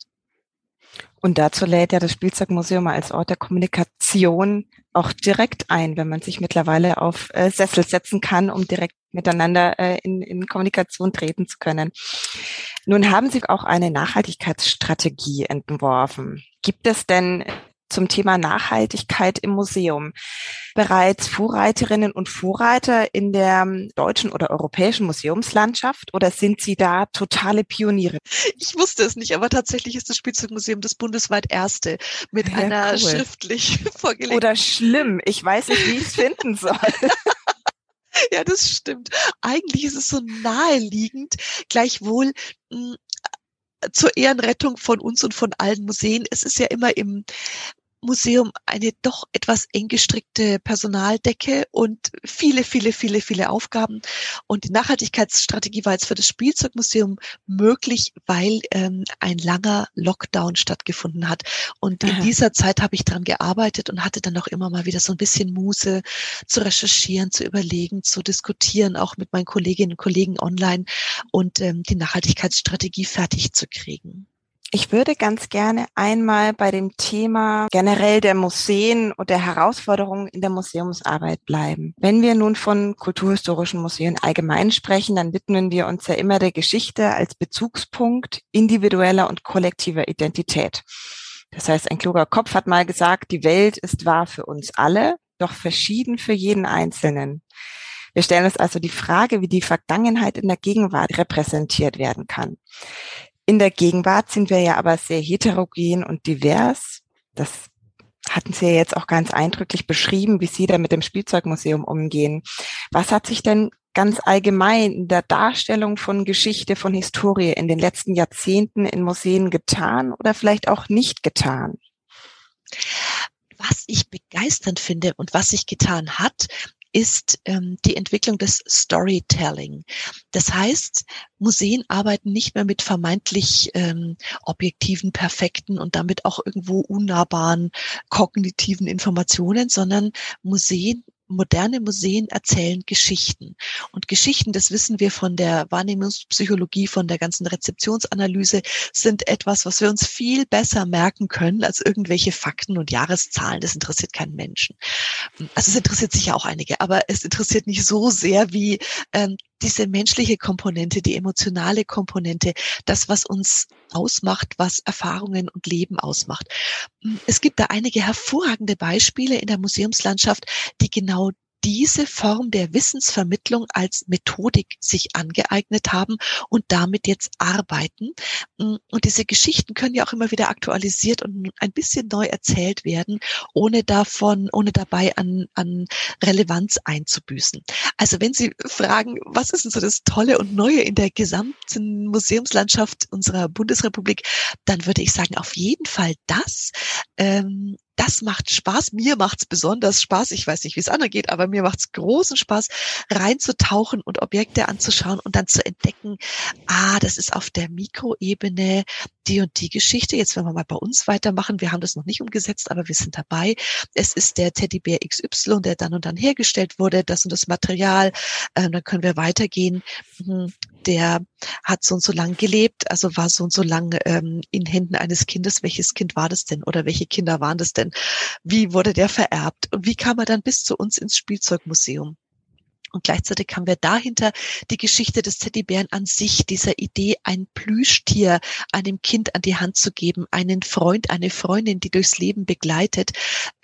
Und dazu lädt ja das Spielzeugmuseum als Ort der Kommunikation auch direkt ein, wenn man sich mittlerweile auf äh, Sessel setzen kann, um direkt miteinander äh, in, in Kommunikation treten zu können. Nun haben Sie auch eine Nachhaltigkeitsstrategie entworfen. Gibt es denn zum Thema Nachhaltigkeit im Museum bereits Vorreiterinnen und Vorreiter in der deutschen oder europäischen Museumslandschaft oder sind Sie da totale Pioniere? Ich wusste es nicht, aber tatsächlich ist das Spielzeugmuseum das bundesweit erste mit ja, einer cool. schriftlich *laughs* vorgelegten. Oder schlimm, ich weiß nicht, wie ich es finden soll. *laughs* *laughs* Ja, das stimmt. Eigentlich ist es so naheliegend, gleichwohl mh, hm, zur Ehrenrettung von uns und von allen Museen. Es ist ja immer im Museum eine doch etwas eng gestrickte Personaldecke und viele, viele, viele, viele Aufgaben. Und die Nachhaltigkeitsstrategie war jetzt für das Spielzeugmuseum möglich, weil ähm, ein langer Lockdown stattgefunden hat. Und in dieser Zeit habe ich daran gearbeitet und hatte dann auch immer mal wieder so ein bisschen Muße zu recherchieren, zu überlegen, zu diskutieren, auch mit meinen Kolleginnen und Kollegen online und ähm, die Nachhaltigkeitsstrategie fertig zu kriegen. Ich würde ganz gerne einmal bei dem Thema generell der Museen und der Herausforderungen in der Museumsarbeit bleiben. Wenn wir nun von kulturhistorischen Museen allgemein sprechen, dann widmen wir uns ja immer der Geschichte als Bezugspunkt individueller und kollektiver Identität. Das heißt, ein kluger Kopf hat mal gesagt, die Welt ist wahr für uns alle, doch verschieden für jeden Einzelnen. Wir stellen uns also die Frage, wie die Vergangenheit in der Gegenwart repräsentiert werden kann. In der Gegenwart sind wir ja aber sehr heterogen und divers. Das hatten Sie ja jetzt auch ganz eindrücklich beschrieben, wie Sie da mit dem Spielzeugmuseum umgehen. Was hat sich denn ganz allgemein in der Darstellung von Geschichte, von Historie in den letzten Jahrzehnten in Museen getan oder vielleicht auch nicht getan? Was ich begeisternd finde und was sich getan hat, ist ähm, die Entwicklung des Storytelling. Das heißt, Museen arbeiten nicht mehr mit vermeintlich ähm, objektiven, perfekten und damit auch irgendwo unnahbaren kognitiven Informationen, sondern Museen moderne Museen erzählen Geschichten. Und Geschichten, das wissen wir von der Wahrnehmungspsychologie, von der ganzen Rezeptionsanalyse, sind etwas, was wir uns viel besser merken können als irgendwelche Fakten und Jahreszahlen. Das interessiert keinen Menschen. Also es interessiert sich ja auch einige, aber es interessiert nicht so sehr wie ähm, diese menschliche Komponente, die emotionale Komponente, das, was uns ausmacht, was Erfahrungen und Leben ausmacht. Es gibt da einige hervorragende Beispiele in der Museumslandschaft, die genau diese Form der Wissensvermittlung als Methodik sich angeeignet haben und damit jetzt arbeiten. Mm, und diese Geschichten können ja auch immer wieder aktualisiert und ein bisschen neu erzählt werden, ohne davon, ohne dabei an, an Relevanz einzubüßen. Also wenn Sie fragen, was ist denn so das Tolle und Neue in der gesamten Museumslandschaft unserer Bundesrepublik, dann würde ich sagen, auf jeden Fall das, ähm, das macht Spaß. Mir macht's besonders Spaß. Ich weiß nicht, wie es anderen geht, aber mir macht's großen Spaß, reinzutauchen und Objekte anzuschauen und dann zu entdecken, ah, das ist auf der Mikroebene die und die Geschichte. Jetzt werden wir mal bei uns weitermachen. Wir haben das noch nicht umgesetzt, aber wir sind dabei. Es ist der Teddybär XY, der dann und dann hergestellt wurde, das und das Material. Ähm, dann können wir weitergehen. Der hat so und so lang gelebt, also war so und so lang ähm, in Händen eines Kindes. Welches Kind war das denn oder welche Kinder waren das denn? Wie wurde der vererbt? Und wie kam er dann bis zu uns ins Spielzeugmuseum? Und gleichzeitig haben wir dahinter die Geschichte des Teddybären an sich, dieser Idee, ein Plüschtier einem Kind an die Hand zu geben, einen Freund, eine Freundin, die durchs Leben begleitet,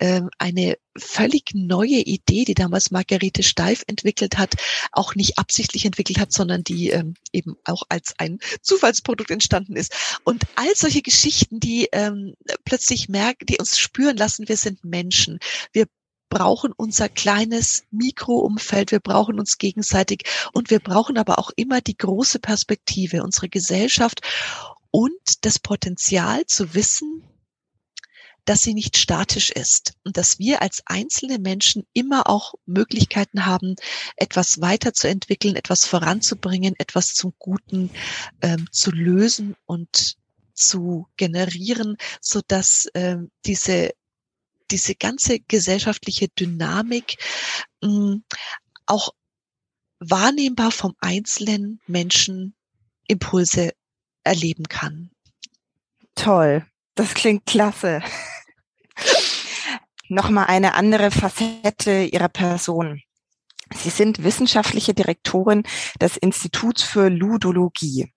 ähm, eine völlig neue Idee, die damals Margarete Steif entwickelt hat, auch nicht absichtlich entwickelt hat, sondern die ähm, eben auch als ein Zufallsprodukt entstanden ist. Und all solche Geschichten, die ähm, plötzlich merken, die uns spüren lassen, wir sind Menschen. Wir brauchen unser kleines Mikroumfeld, wir brauchen uns gegenseitig und wir brauchen aber auch immer die große Perspektive, unsere Gesellschaft und das Potenzial zu wissen, dass sie nicht statisch ist und dass wir als einzelne Menschen immer auch Möglichkeiten haben, etwas weiterzuentwickeln, etwas voranzubringen, etwas zum Guten ähm, zu lösen und zu generieren, so dass ähm, diese diese ganze gesellschaftliche Dynamik hm, auch wahrnehmbar vom einzelnen Menschen Impulse erleben kann. Toll, das klingt klasse. *laughs* Nochmal eine andere Facette Ihrer Person. Sie sind wissenschaftliche Direktorin des Instituts für Ludologie.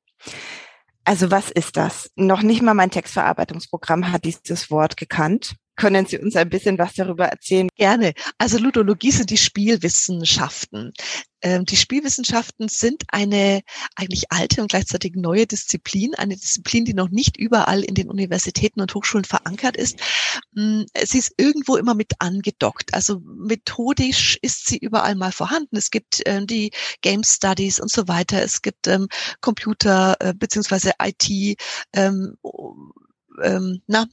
Also was ist das? Noch nicht mal mein Textverarbeitungsprogramm hat dieses Wort gekannt. Können Sie uns ein bisschen was darüber erzählen? Gerne. Also Ludologie sind die Spielwissenschaften. Ähm, die Spielwissenschaften sind eine eigentlich alte und gleichzeitig neue Disziplin, eine Disziplin, die noch nicht überall in den Universitäten und Hochschulen verankert ist. Mm, sie ist irgendwo immer mit angedockt. Also methodisch ist sie überall mal vorhanden. Es gibt äh, die Game Studies und so weiter. Es gibt ähm, Computer äh, beziehungsweise IT. Ähm, ähm, na,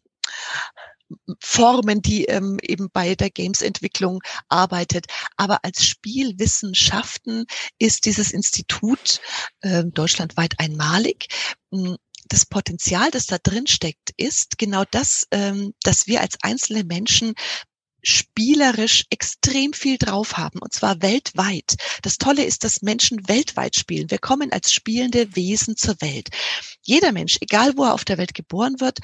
Formen, die ähm, eben bei der Games-Entwicklung arbeitet. Aber als Spielwissenschaften ist dieses Institut äh, deutschlandweit einmalig. Hm, das Potenzial, das da drin steckt, ist genau das, ähm, dass wir als einzelne Menschen spielerisch extrem viel drauf haben, und zwar weltweit. Das Tolle ist, dass Menschen weltweit spielen. Wir kommen als spielende Wesen zur Welt. Jeder Mensch, egal wo er auf der Welt geboren wird,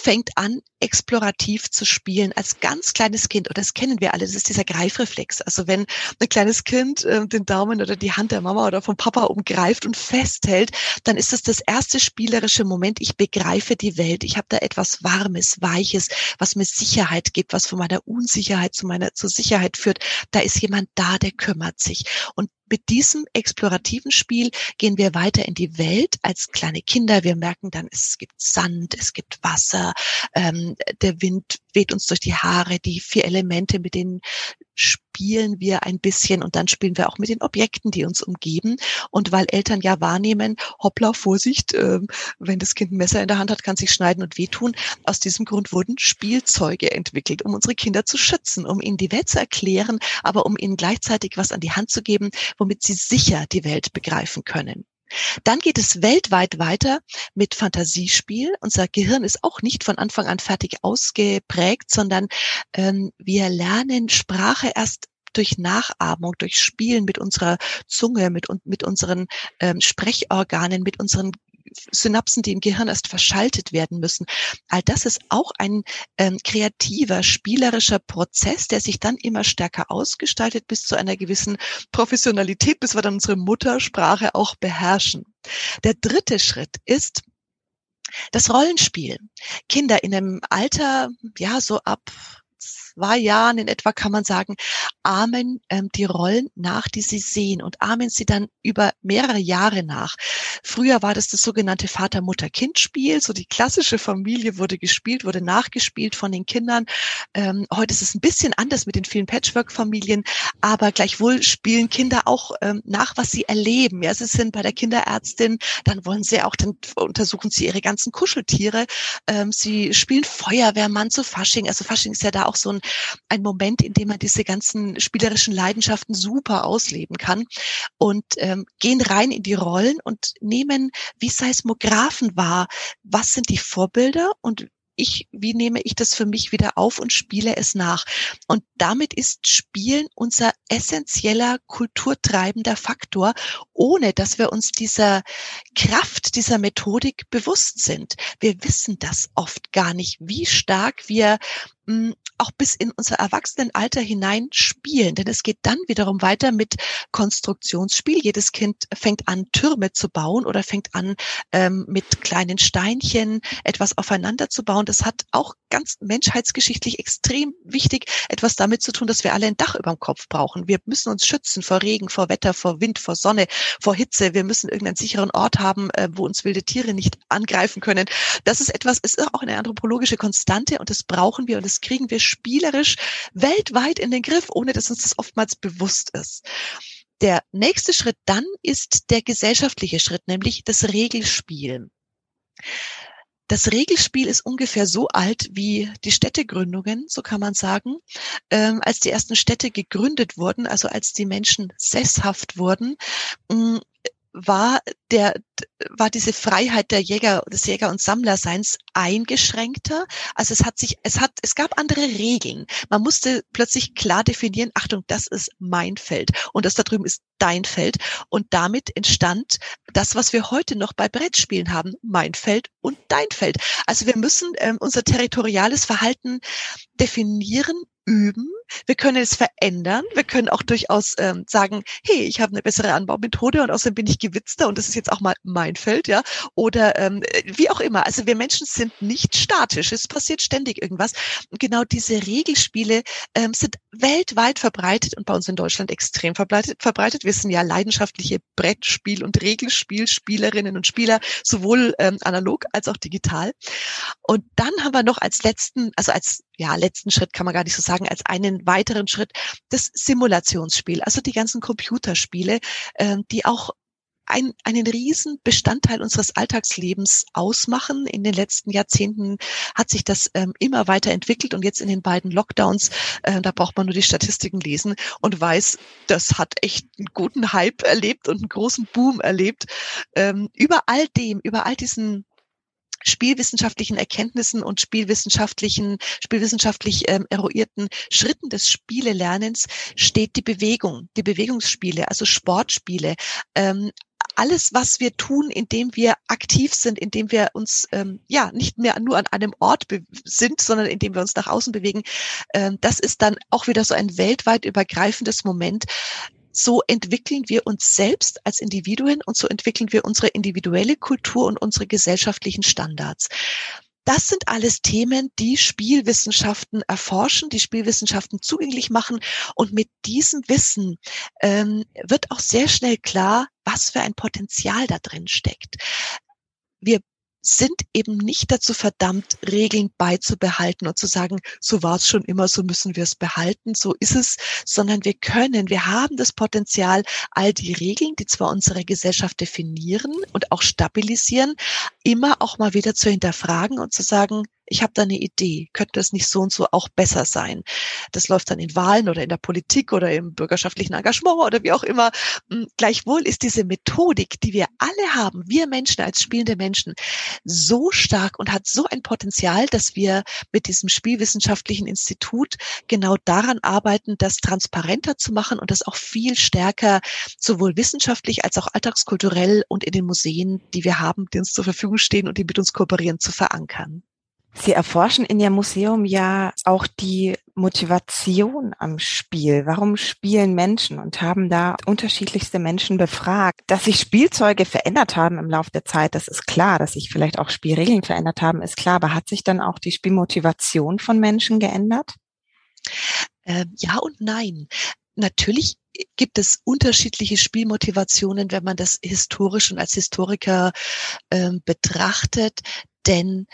fängt an, explorativ zu spielen als ganz kleines Kind. Und das kennen wir alle, das ist dieser Greifreflex. Also wenn ein kleines Kind äh, den Daumen oder die Hand der Mama oder vom Papa umgreift und festhält, dann ist das das erste spielerische Moment. Ich begreife die Welt. Ich habe da etwas Warmes, Weiches, was mir Sicherheit gibt, was von meiner Unsicherheit zu meiner zur Sicherheit führt. Da ist jemand da, der kümmert sich. Und mit diesem explorativen Spiel gehen wir weiter in die Welt als kleine Kinder. Wir merken dann, es gibt Sand, es gibt Wasser, ähm, der Wind weht uns durch die Haare, die vier Elemente, mit denen spielen wir ein bisschen und dann spielen wir auch mit den Objekten, die uns umgeben. Und weil Eltern ja wahrnehmen, hoppla, Vorsicht, äh, wenn das Kind ein Messer in der Hand hat, kann sich schneiden und wehtun. Aus diesem Grund wurden Spielzeuge entwickelt, um unsere Kinder zu schützen, um ihnen die Welt zu erklären, aber um ihnen gleichzeitig was an die Hand zu geben, womit sie sicher die Welt begreifen können. Dann geht es weltweit weiter mit Fantasiespiel. Unser Gehirn ist auch nicht von Anfang an fertig ausgeprägt, sondern ähm, wir lernen Sprache erst durch Nachahmung, durch Spielen mit unserer Zunge, mit, mit unseren ähm, Sprechorganen, mit unseren Synapsen, die im Gehirn erst verschaltet werden müssen. All das ist auch ein ähm, kreativer, spielerischer Prozess, der sich dann immer stärker ausgestaltet bis zu einer gewissen Professionalität, bis wir dann unsere Muttersprache auch beherrschen. Der dritte Schritt ist, das Rollenspiel. Kinder in einem Alter, ja, so ab zwei Jahren in etwa kann man sagen, ahmen ähm, die Rollen nach, die sie sehen und ahmen sie dann über mehrere Jahre nach. Früher war das das sogenannte Vater-Mutter-Kind-Spiel, so die klassische Familie wurde gespielt, wurde nachgespielt von den Kindern. Ähm, heute ist es ein bisschen anders mit den vielen Patchwork-Familien, aber gleichwohl spielen Kinder auch ähm, nach, was sie erleben. Ja, sie sind bei der Kinderärztin, dann wollen sie auch, dann untersuchen sie ihre ganzen Kuscheltiere. Ähm, sie spielen Feuerwehrmann zu Fasching. Also Fasching ist ja da auch so ein ein Moment, in dem man diese ganzen spielerischen Leidenschaften super ausleben kann und ähm, gehen rein in die Rollen und nehmen wie Seismographen wahr, was sind die Vorbilder und ich, wie nehme ich das für mich wieder auf und spiele es nach? Und damit ist Spielen unser essentieller kulturtreibender Faktor, ohne dass wir uns dieser Kraft dieser Methodik bewusst sind. Wir wissen das oft gar nicht, wie stark wir mh, auch bis in unser Erwachsenenalter hinein spielen. Denn es geht dann wiederum weiter mit Konstruktionsspiel. Jedes Kind fängt an, Türme zu bauen oder fängt an, ähm, mit kleinen Steinchen etwas aufeinander zu bauen. Das hat auch ganz menschheitsgeschichtlich extrem wichtig etwas damit zu tun, dass wir alle ein Dach über dem Kopf brauchen. Wir müssen uns schützen vor Regen, vor Wetter, vor Wind, vor Sonne, vor Hitze. Wir müssen irgendeinen sicheren Ort haben, äh, wo uns wilde Tiere nicht angreifen können. Das ist etwas, ist auch eine anthropologische Konstante und das brauchen wir und das kriegen wir spielerisch weltweit in den Griff, ohne dass uns das oftmals bewusst ist. Der nächste Schritt dann ist der gesellschaftliche Schritt, nämlich das Regelspiel. Das Regelspiel ist ungefähr so alt wie die Städtegründungen, so kann man sagen. Ähm, als die ersten Städte gegründet wurden, also als die Menschen sesshaft wurden, mm, war der war diese Freiheit der Jäger des Jäger und Sammlerseins eingeschränkter. Also es hat sich es hat es gab andere Regeln. Man musste plötzlich klar definieren, Achtung, das ist mein Feld und das da drüben ist dein Feld und damit entstand das, was wir heute noch bei Brettspielen haben, mein Feld und dein Feld. Also wir müssen ähm, unser territoriales Verhalten definieren, üben. Wir können es verändern. Wir können auch durchaus ähm, sagen, hey, ich habe eine bessere Anbaumethode und außerdem bin ich gewitzter und das ist jetzt auch mal mein Feld, ja. Oder ähm, wie auch immer. Also wir Menschen sind nicht statisch. Es passiert ständig irgendwas. Und genau diese Regelspiele ähm, sind weltweit verbreitet und bei uns in Deutschland extrem verbreitet. verbreitet. Wir sind ja leidenschaftliche Brettspiel- und Regelspielspielerinnen und Spieler, sowohl ähm, analog als auch digital. Und dann haben wir noch als letzten, also als ja, letzten Schritt kann man gar nicht so sagen, als einen weiteren Schritt das Simulationsspiel, also die ganzen Computerspiele, äh, die auch ein, einen riesen Bestandteil unseres Alltagslebens ausmachen. In den letzten Jahrzehnten hat sich das ähm, immer weiter entwickelt und jetzt in den beiden Lockdowns, äh, da braucht man nur die Statistiken lesen und weiß, das hat echt einen guten Hype erlebt und einen großen Boom erlebt. Ähm, über all dem, über all diesen spielwissenschaftlichen Erkenntnissen und spielwissenschaftlichen, spielwissenschaftlich ähm, eruierten Schritten des Spielelernens steht die Bewegung, die Bewegungsspiele, also Sportspiele, ähm, alles, was wir tun, indem wir aktiv sind, indem wir uns ähm, ja nicht mehr nur an einem Ort sind, sondern indem wir uns nach außen bewegen, ähm, das ist dann auch wieder so ein weltweit übergreifendes Moment, so entwickeln wir uns selbst als Individuen und so entwickeln wir unsere individuelle Kultur und unsere gesellschaftlichen Standards. Das sind alles Themen, die Spielwissenschaften erforschen, die Spielwissenschaften zugänglich machen. Und mit diesem Wissen ähm, wird auch sehr schnell klar, was für ein Potenzial da drin steckt. Wir sind eben nicht dazu verdammt, Regeln beizubehalten und zu sagen, so war es schon immer, so müssen wir es behalten, so ist es, sondern wir können, wir haben das Potenzial, all die Regeln, die zwar unsere Gesellschaft definieren und auch stabilisieren, immer auch mal wieder zu hinterfragen und zu sagen, ich habe da eine Idee, könnte das nicht so und so auch besser sein? Das läuft dann in Wahlen oder in der Politik oder im bürgerschaftlichen Engagement oder wie auch immer. Hm, gleichwohl ist diese Methodik, die wir alle haben, wir Menschen als spielende Menschen, so stark und hat so ein Potenzial, dass wir mit diesem Spielwissenschaftlichen Institut genau daran arbeiten, das transparenter zu machen und das auch viel stärker sowohl wissenschaftlich als auch alltagskulturell und in den Museen, die wir haben, die uns zur Verfügung stehen und die mit uns kooperieren, zu verankern. Sie erforschen in Ihrem Museum ja auch die Motivation am Spiel. Warum spielen Menschen und haben da unterschiedlichste Menschen befragt? Dass sich Spielzeuge verändert haben im Laufe der Zeit, das ist klar. Dass sich vielleicht auch Spielregeln verändert haben, ist klar. Aber hat sich dann auch die Spielmotivation von Menschen geändert? Äh, ja und nein. Natürlich gibt es unterschiedliche Spielmotivationen, wenn man das historisch und als Historiker äh, betrachtet. Denn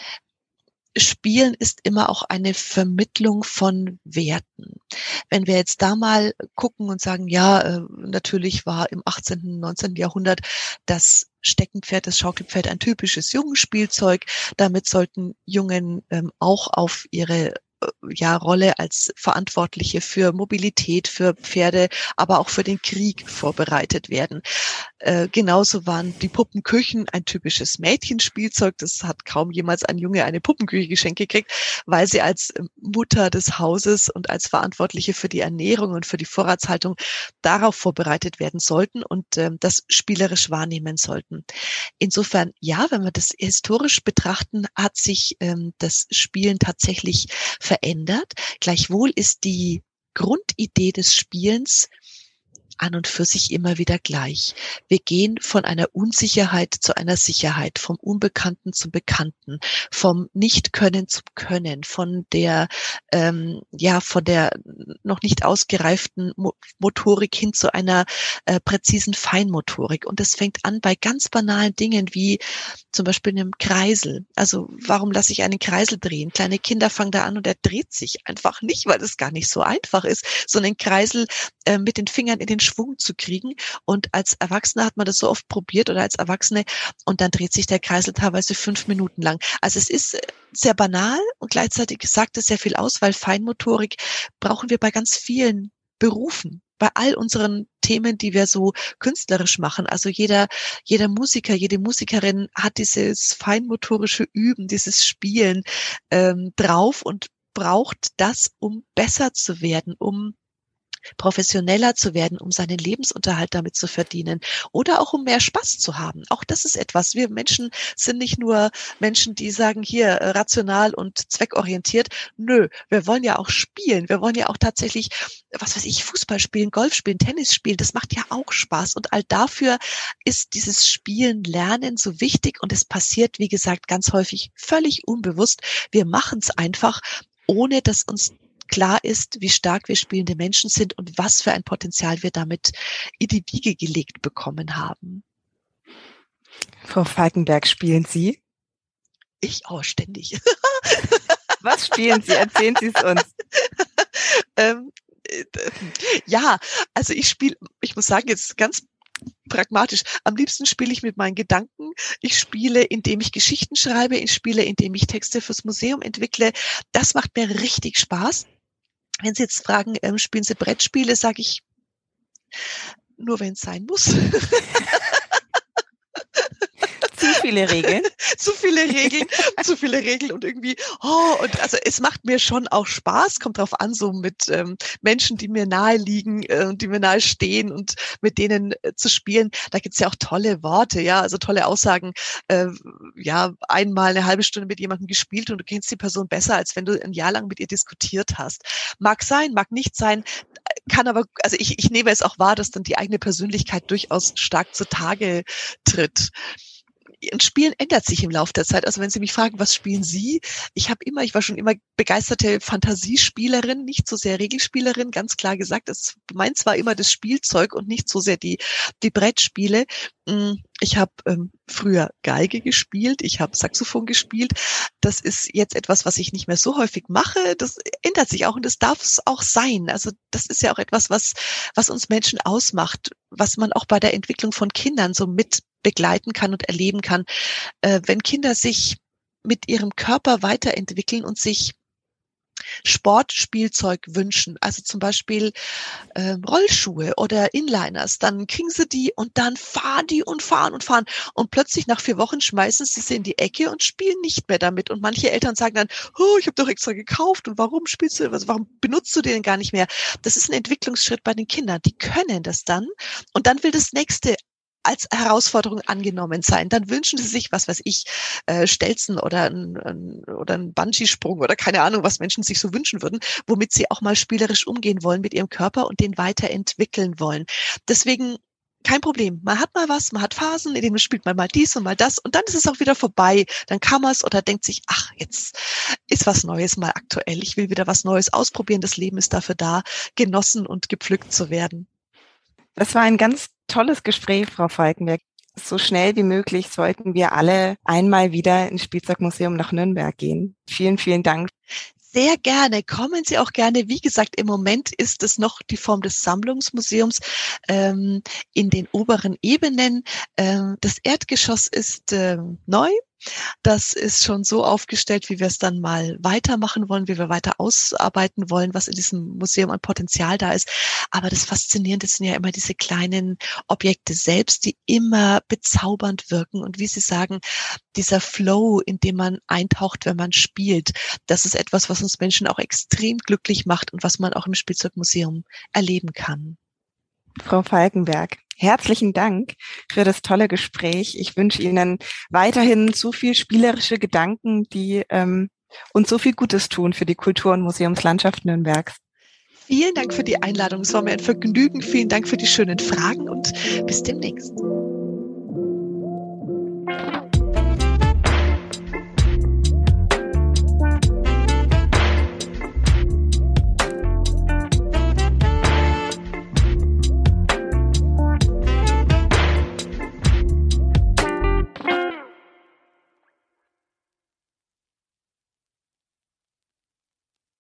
Spielen ist immer auch eine Vermittlung von Werten. Wenn wir jetzt da mal gucken und sagen, ja, äh, natürlich war im 18., 19. Jahrhundert das Steckenpferd, das Schaukelpferd ein typisches Jungenspielzeug. Damit sollten Jungen ähm, auch auf ihre ja, Rolle als Verantwortliche für Mobilität, für Pferde, aber auch für den Krieg vorbereitet werden. Äh, genauso waren die Puppenküchen ein typisches Mädchenspielzeug. Das hat kaum jemals ein Junge eine Puppenküche geschenkt gekriegt, weil sie als Mutter des Hauses und als Verantwortliche für die Ernährung und für die Vorratshaltung darauf vorbereitet werden sollten und äh, das spielerisch wahrnehmen sollten. Insofern, ja, wenn wir das historisch betrachten, hat sich ähm, das Spielen tatsächlich verändert. Gleichwohl ist die Grundidee des Spielens an und für sich immer wieder gleich. Wir gehen von einer Unsicherheit zu einer Sicherheit, vom Unbekannten zum Bekannten, vom Nicht-Können zum Können, von der ähm, ja von der noch nicht ausgereiften Mo Motorik hin zu einer äh, präzisen Feinmotorik. Und das fängt an bei ganz banalen Dingen wie zum Beispiel einem Kreisel. Also warum lasse ich einen Kreisel drehen? Kleine Kinder fangen da an und er dreht sich einfach nicht, weil es gar nicht so einfach ist, so einen Kreisel äh, mit den Fingern in den Schwung zu kriegen. Und als Erwachsene hat man das so oft probiert oder als Erwachsene und dann dreht sich der Kreisel teilweise fünf Minuten lang. Also es ist äh, sehr banal und gleichzeitig sagt es sehr viel aus, weil Feinmotorik brauchen wir bei ganz vielen Berufen bei all unseren Themen, die wir so künstlerisch machen. Also jeder, jeder Musiker, jede Musikerin hat dieses feinmotorische Üben, dieses Spielen ähm, drauf und braucht das, um besser zu werden, um professioneller zu werden, um seinen Lebensunterhalt damit zu verdienen oder auch um mehr Spaß zu haben. Auch das ist etwas. Wir Menschen sind nicht nur Menschen, die sagen hier äh, rational und zweckorientiert. Nö, wir wollen ja auch spielen. Wir wollen ja auch tatsächlich, was weiß ich, Fußball spielen, Golf spielen, Tennis spielen. Das macht ja auch Spaß. Und all dafür ist dieses Spielen, Lernen so wichtig. Und es passiert, wie gesagt, ganz häufig völlig unbewusst. Wir machen es einfach ohne dass uns klar ist, wie stark wir spielende Menschen sind und was für ein Potenzial wir damit in die Wiege gelegt bekommen haben. Frau Falkenberg, spielen Sie? Ich auch ständig. *laughs* was spielen Sie? Erzählen Sie es uns. *laughs* ähm, äh, ja, also ich spiele, ich muss sagen, jetzt ganz pragmatisch. Am liebsten spiele ich mit meinen Gedanken. Ich spiele, indem ich Geschichten schreibe. Ich spiele, indem ich Texte fürs Museum entwickle. Das macht mir richtig Spaß. Wenn Sie jetzt fragen, ähm, spielen Sie Brettspiele, sage ich nur, wenn es sein muss. *laughs* viele Regeln. *laughs* zu viele Regeln, zu viele Regeln und irgendwie, oh, und also es macht mir schon auch Spaß, kommt drauf an, so mit ähm, Menschen, die mir nahe liegen, äh, die mir nahe stehen und mit denen äh, zu spielen. Da gibt's ja auch tolle Worte, ja, also tolle Aussagen. Äh, ja, einmal eine halbe Stunde mit jemandem gespielt und du kennst die Person besser, als wenn du ein Jahr lang mit ihr diskutiert hast. Mag sein, mag nicht sein, kann aber, also ich, ich nehme es auch wahr, dass dann die eigene Persönlichkeit durchaus stark zutage tritt Spielen ändert sich im Laufe der Zeit. Also wenn Sie mich fragen, was spielen Sie? Ich habe immer, ich war schon immer begeisterte Fantasiespielerin, nicht so sehr Regelspielerin, ganz klar gesagt. Es meins war immer das Spielzeug und nicht so sehr die, die Brettspiele. Mm, ich habe ähm, früher Geige gespielt, ich habe Saxophon gespielt. Das ist jetzt etwas, was ich nicht mehr so häufig mache. Das ändert sich auch und das darf es auch sein. Also das ist ja auch etwas, was, was uns Menschen ausmacht, was man auch bei der Entwicklung von Kindern so mit begleiten kann und erleben kann. Äh, wenn Kinder sich mit ihrem Körper weiterentwickeln und sich Sportspielzeug wünschen, also zum Beispiel äh, Rollschuhe oder Inliners, dann kriegen sie die und dann fahren die und fahren und fahren und plötzlich nach vier Wochen schmeißen sie sie in die Ecke und spielen nicht mehr damit und manche Eltern sagen dann, oh, ich habe doch extra gekauft und warum spielst du, also warum benutzt du den gar nicht mehr? Das ist ein Entwicklungsschritt bei den Kindern, die können das dann und dann will das nächste als Herausforderung angenommen sein. Dann wünschen sie sich, was weiß ich, äh, Stelzen oder ein, ein, oder ein Bungee-Sprung oder keine Ahnung, was Menschen sich so wünschen würden, womit sie auch mal spielerisch umgehen wollen mit ihrem Körper und den weiterentwickeln wollen. Deswegen kein Problem. Man hat mal was, man hat Phasen, in denen spielt man mal dies und mal das und dann ist es auch wieder vorbei. Dann kann man es oder denkt sich, ach, jetzt ist was Neues mal aktuell. Ich will wieder was Neues ausprobieren. Das Leben ist dafür da, genossen und gepflückt zu werden. Das war ein ganz tolles Gespräch, Frau Falkenberg. So schnell wie möglich sollten wir alle einmal wieder ins Spielzeugmuseum nach Nürnberg gehen. Vielen, vielen Dank. Sehr gerne. Kommen Sie auch gerne. Wie gesagt, im Moment ist es noch die Form des Sammlungsmuseums ähm, in den oberen Ebenen. Ähm, das Erdgeschoss ist ähm, neu. Das ist schon so aufgestellt, wie wir es dann mal weitermachen wollen, wie wir weiter ausarbeiten wollen, was in diesem Museum an Potenzial da ist. Aber das Faszinierende sind ja immer diese kleinen Objekte selbst, die immer bezaubernd wirken. Und wie Sie sagen, dieser Flow, in dem man eintaucht, wenn man spielt, das ist etwas, was uns Menschen auch extrem glücklich macht und was man auch im Spielzeugmuseum erleben kann. Frau Falkenberg, herzlichen Dank für das tolle Gespräch. Ich wünsche Ihnen weiterhin so viel spielerische Gedanken, die ähm, uns so viel Gutes tun für die Kultur- und Museumslandschaft Nürnbergs. Vielen Dank für die Einladung. Es war mir ein Vergnügen. Vielen Dank für die schönen Fragen und bis demnächst.